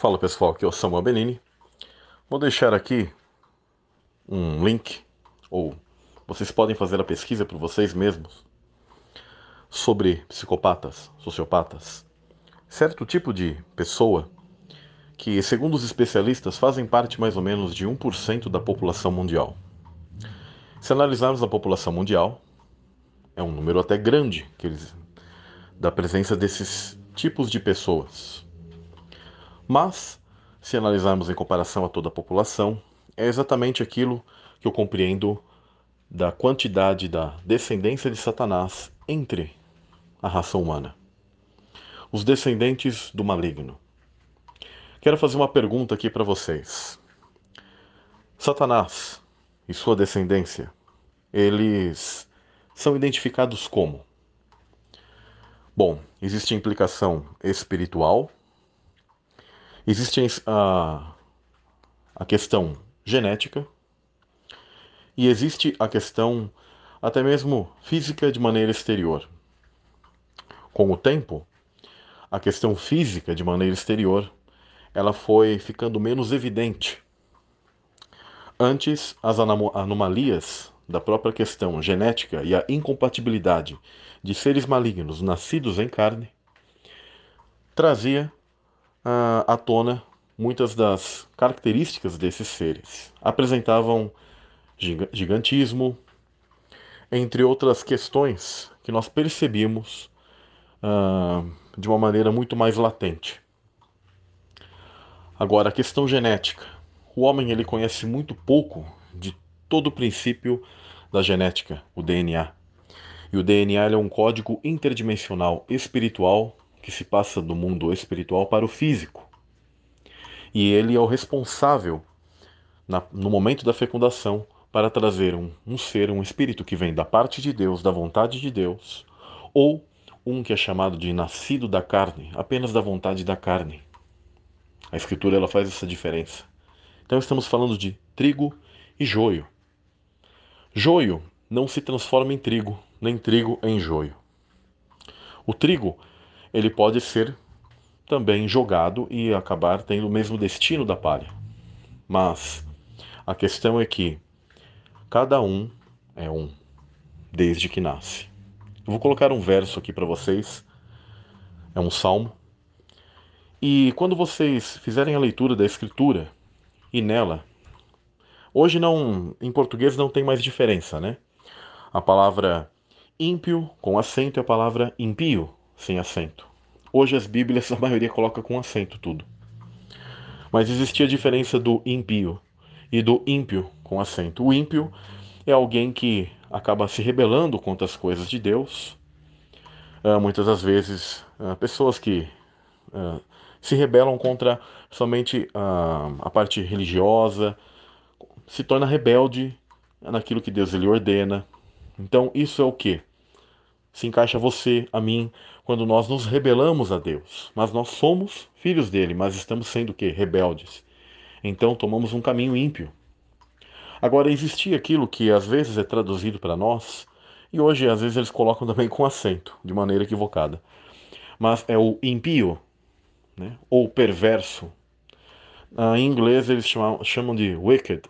Fala pessoal, aqui é o Samuel Benini. Vou deixar aqui um link, ou vocês podem fazer a pesquisa por vocês mesmos, sobre psicopatas, sociopatas. Certo tipo de pessoa que, segundo os especialistas, fazem parte mais ou menos de 1% da população mundial. Se analisarmos a população mundial, é um número até grande que eles, da presença desses tipos de pessoas. Mas, se analisarmos em comparação a toda a população, é exatamente aquilo que eu compreendo da quantidade da descendência de Satanás entre a raça humana. Os descendentes do maligno. Quero fazer uma pergunta aqui para vocês. Satanás e sua descendência, eles são identificados como? Bom, existe implicação espiritual Existe a, a questão genética e existe a questão até mesmo física de maneira exterior. Com o tempo, a questão física de maneira exterior ela foi ficando menos evidente. Antes, as anomalias da própria questão genética e a incompatibilidade de seres malignos nascidos em carne trazia à tona muitas das características desses seres. Apresentavam gigantismo, entre outras questões que nós percebimos uh, de uma maneira muito mais latente. Agora, a questão genética. O homem ele conhece muito pouco de todo o princípio da genética, o DNA. E o DNA é um código interdimensional espiritual que se passa do mundo espiritual para o físico. E ele é o responsável, na, no momento da fecundação, para trazer um, um ser, um espírito que vem da parte de Deus, da vontade de Deus, ou um que é chamado de nascido da carne, apenas da vontade da carne. A Escritura ela faz essa diferença. Então estamos falando de trigo e joio. Joio não se transforma em trigo, nem trigo em joio. O trigo ele pode ser também jogado e acabar tendo o mesmo destino da palha. Mas a questão é que cada um é um, desde que nasce. Eu vou colocar um verso aqui para vocês, é um salmo. E quando vocês fizerem a leitura da Escritura e nela, hoje não, em português não tem mais diferença, né? A palavra ímpio com acento é a palavra impio sem acento. Hoje as Bíblias, a maioria coloca com acento tudo. Mas existia a diferença do impio e do ímpio com acento. O ímpio é alguém que acaba se rebelando contra as coisas de Deus. Uh, muitas das vezes, uh, pessoas que uh, se rebelam contra somente a parte religiosa, se torna rebelde naquilo que Deus lhe ordena. Então, isso é o que? Se encaixa você, a mim, quando nós nos rebelamos a Deus. Mas nós somos filhos dele, mas estamos sendo o quê? Rebeldes. Então tomamos um caminho ímpio. Agora, existia aquilo que às vezes é traduzido para nós, e hoje às vezes eles colocam também com acento, de maneira equivocada. Mas é o impio, né? ou perverso. Ah, em inglês eles chamam, chamam de wicked,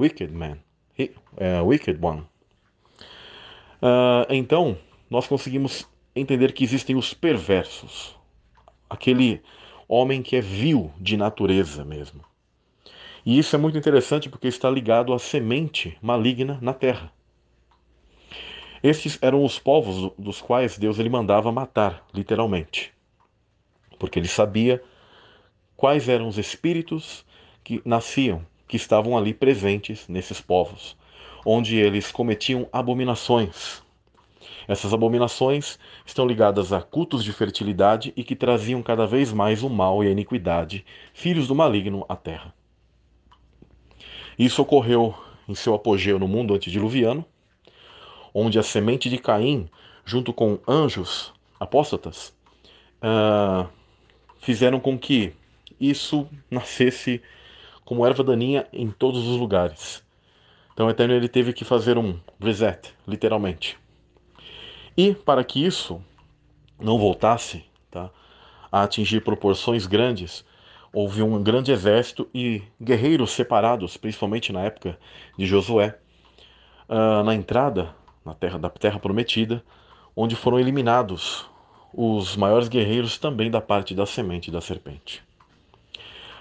wicked man, uh, wicked one. Uh, então, nós conseguimos entender que existem os perversos, aquele homem que é vil de natureza mesmo. E isso é muito interessante porque está ligado à semente maligna na terra. Estes eram os povos dos quais Deus ele mandava matar, literalmente. Porque ele sabia quais eram os espíritos que nasciam, que estavam ali presentes nesses povos, onde eles cometiam abominações, essas abominações estão ligadas a cultos de fertilidade e que traziam cada vez mais o mal e a iniquidade, filhos do maligno, à terra. Isso ocorreu em seu apogeu no mundo antediluviano, onde a semente de Caim, junto com anjos apóstatas, uh, fizeram com que isso nascesse como erva daninha em todos os lugares. Então o Eterno ele teve que fazer um reset, literalmente. E para que isso não voltasse tá, a atingir proporções grandes, houve um grande exército e guerreiros separados, principalmente na época de Josué, uh, na entrada na terra da Terra Prometida, onde foram eliminados os maiores guerreiros também da parte da semente da serpente.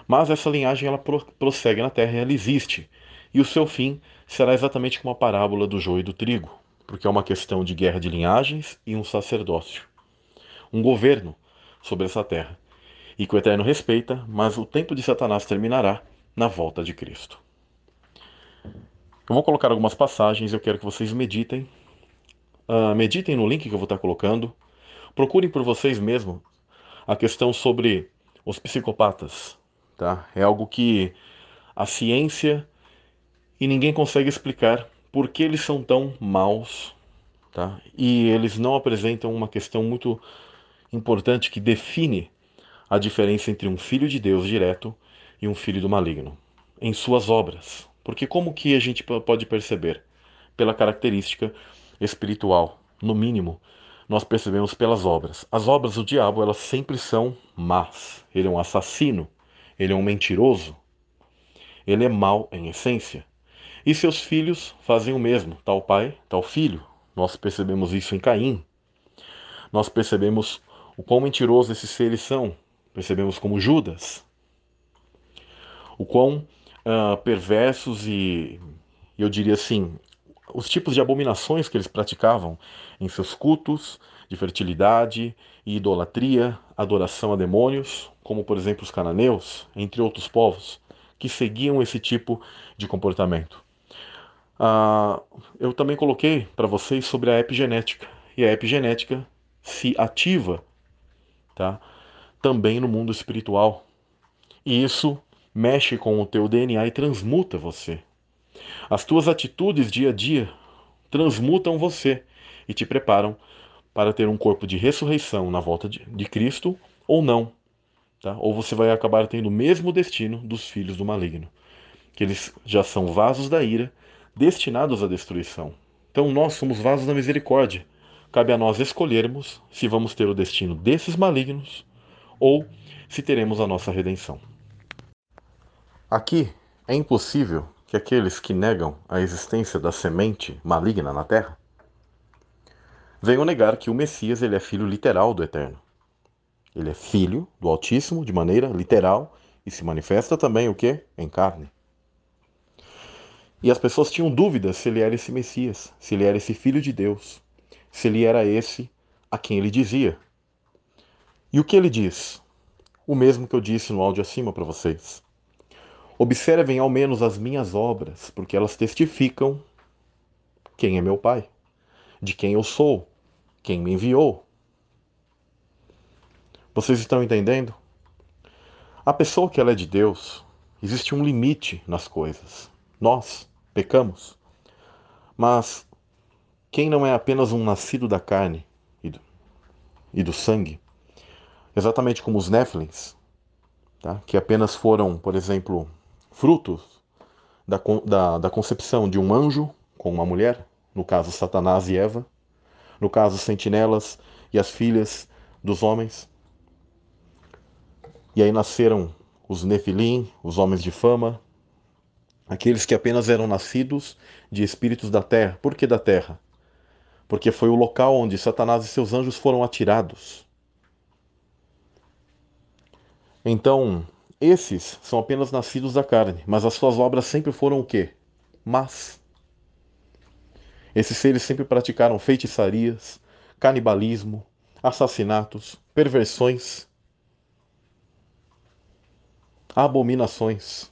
Mas essa linhagem ela prossegue na terra, ela existe, e o seu fim será exatamente como a parábola do joio e do trigo, porque é uma questão de guerra de linhagens e um sacerdócio, um governo sobre essa terra, e que o Eterno respeita, mas o tempo de Satanás terminará na volta de Cristo. Eu vou colocar algumas passagens, eu quero que vocês meditem. Uh, meditem no link que eu vou estar colocando. Procurem por vocês mesmos a questão sobre os psicopatas. Tá? É algo que a ciência e ninguém consegue explicar por que eles são tão maus. Tá? E eles não apresentam uma questão muito importante que define a diferença entre um filho de Deus direto e um filho do maligno em suas obras. Porque como que a gente pode perceber? Pela característica espiritual, no mínimo, nós percebemos pelas obras. As obras do diabo, elas sempre são más. Ele é um assassino, ele é um mentiroso, ele é mau em essência. E seus filhos fazem o mesmo, tal pai, tal filho. Nós percebemos isso em Caim. Nós percebemos o quão mentiroso esses seres são. Percebemos como Judas. O quão uh, perversos e, eu diria assim, os tipos de abominações que eles praticavam em seus cultos de fertilidade e idolatria, adoração a demônios, como por exemplo os cananeus, entre outros povos, que seguiam esse tipo de comportamento. Uh, eu também coloquei para vocês sobre a epigenética, e a epigenética se ativa tá, também no mundo espiritual. E isso mexe com o teu DNA e transmuta você. As tuas atitudes dia a dia transmutam você e te preparam para ter um corpo de ressurreição na volta de, de Cristo ou não. Tá? Ou você vai acabar tendo o mesmo destino dos filhos do maligno, que eles já são vasos da ira, destinados à destruição. Então nós somos vasos da misericórdia. Cabe a nós escolhermos se vamos ter o destino desses malignos ou se teremos a nossa redenção. Aqui é impossível que aqueles que negam a existência da semente maligna na terra venham negar que o Messias ele é filho literal do Eterno. Ele é filho do Altíssimo de maneira literal e se manifesta também o que? Em carne. E as pessoas tinham dúvidas se ele era esse Messias, se ele era esse filho de Deus, se ele era esse a quem ele dizia. E o que ele diz? O mesmo que eu disse no áudio acima para vocês. Observem ao menos as minhas obras, porque elas testificam quem é meu Pai, de quem eu sou, quem me enviou. Vocês estão entendendo? A pessoa que ela é de Deus, existe um limite nas coisas. Nós pecamos. Mas quem não é apenas um nascido da carne e do, e do sangue, exatamente como os Néflins, tá? que apenas foram, por exemplo, frutos da, da, da concepção de um anjo com uma mulher, no caso Satanás e Eva, no caso sentinelas e as filhas dos homens. E aí nasceram os Nefilim, os homens de fama, aqueles que apenas eram nascidos de espíritos da terra. Por que da terra? Porque foi o local onde Satanás e seus anjos foram atirados. Então, esses são apenas nascidos da carne, mas as suas obras sempre foram o quê? Mas esses seres sempre praticaram feitiçarias, canibalismo, assassinatos, perversões, abominações.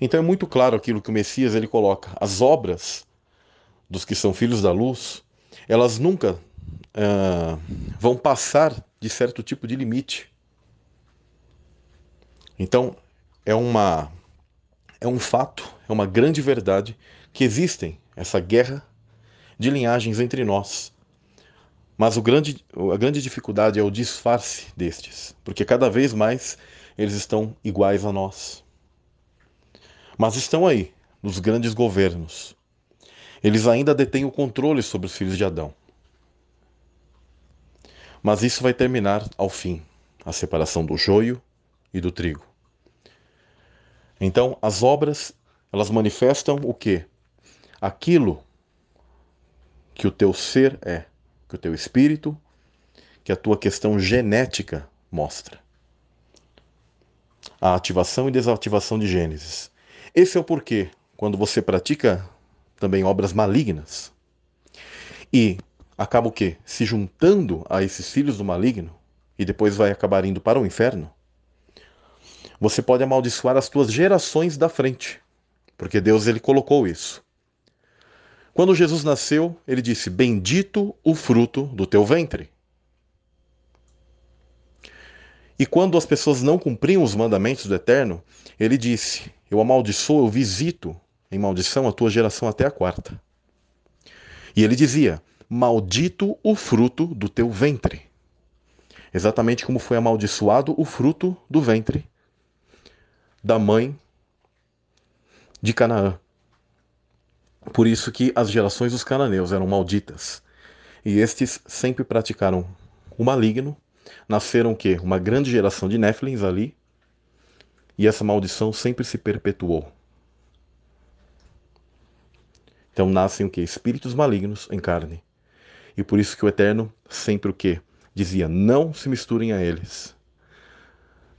Então é muito claro aquilo que o Messias ele coloca. As obras dos que são filhos da luz, elas nunca uh, vão passar de certo tipo de limite. Então, é uma é um fato, é uma grande verdade que existem essa guerra de linhagens entre nós. Mas o grande, a grande dificuldade é o disfarce destes, porque cada vez mais eles estão iguais a nós. Mas estão aí, nos grandes governos. Eles ainda detêm o controle sobre os filhos de Adão. Mas isso vai terminar ao fim a separação do joio e do trigo. Então, as obras, elas manifestam o que? Aquilo que o teu ser é, que o teu espírito, que a tua questão genética mostra. A ativação e desativação de Gênesis. Esse é o porquê, quando você pratica também obras malignas e acaba o quê? Se juntando a esses filhos do maligno e depois vai acabar indo para o inferno, você pode amaldiçoar as tuas gerações da frente, porque Deus ele colocou isso. Quando Jesus nasceu, ele disse: Bendito o fruto do teu ventre. E quando as pessoas não cumpriam os mandamentos do Eterno, ele disse: Eu amaldiçoo, eu visito em maldição a tua geração até a quarta. E ele dizia: Maldito o fruto do teu ventre. Exatamente como foi amaldiçoado o fruto do ventre da mãe de Canaã. Por isso que as gerações dos cananeus eram malditas. E estes sempre praticaram o maligno. Nasceram o quê? Uma grande geração de Néfilins ali. E essa maldição sempre se perpetuou. Então nascem o quê? Espíritos malignos em carne. E por isso que o Eterno sempre o quê? Dizia: não se misturem a eles.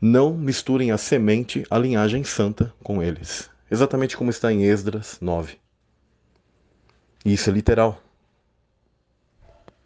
Não misturem a semente, a linhagem santa com eles. Exatamente como está em Esdras 9. E isso é literal.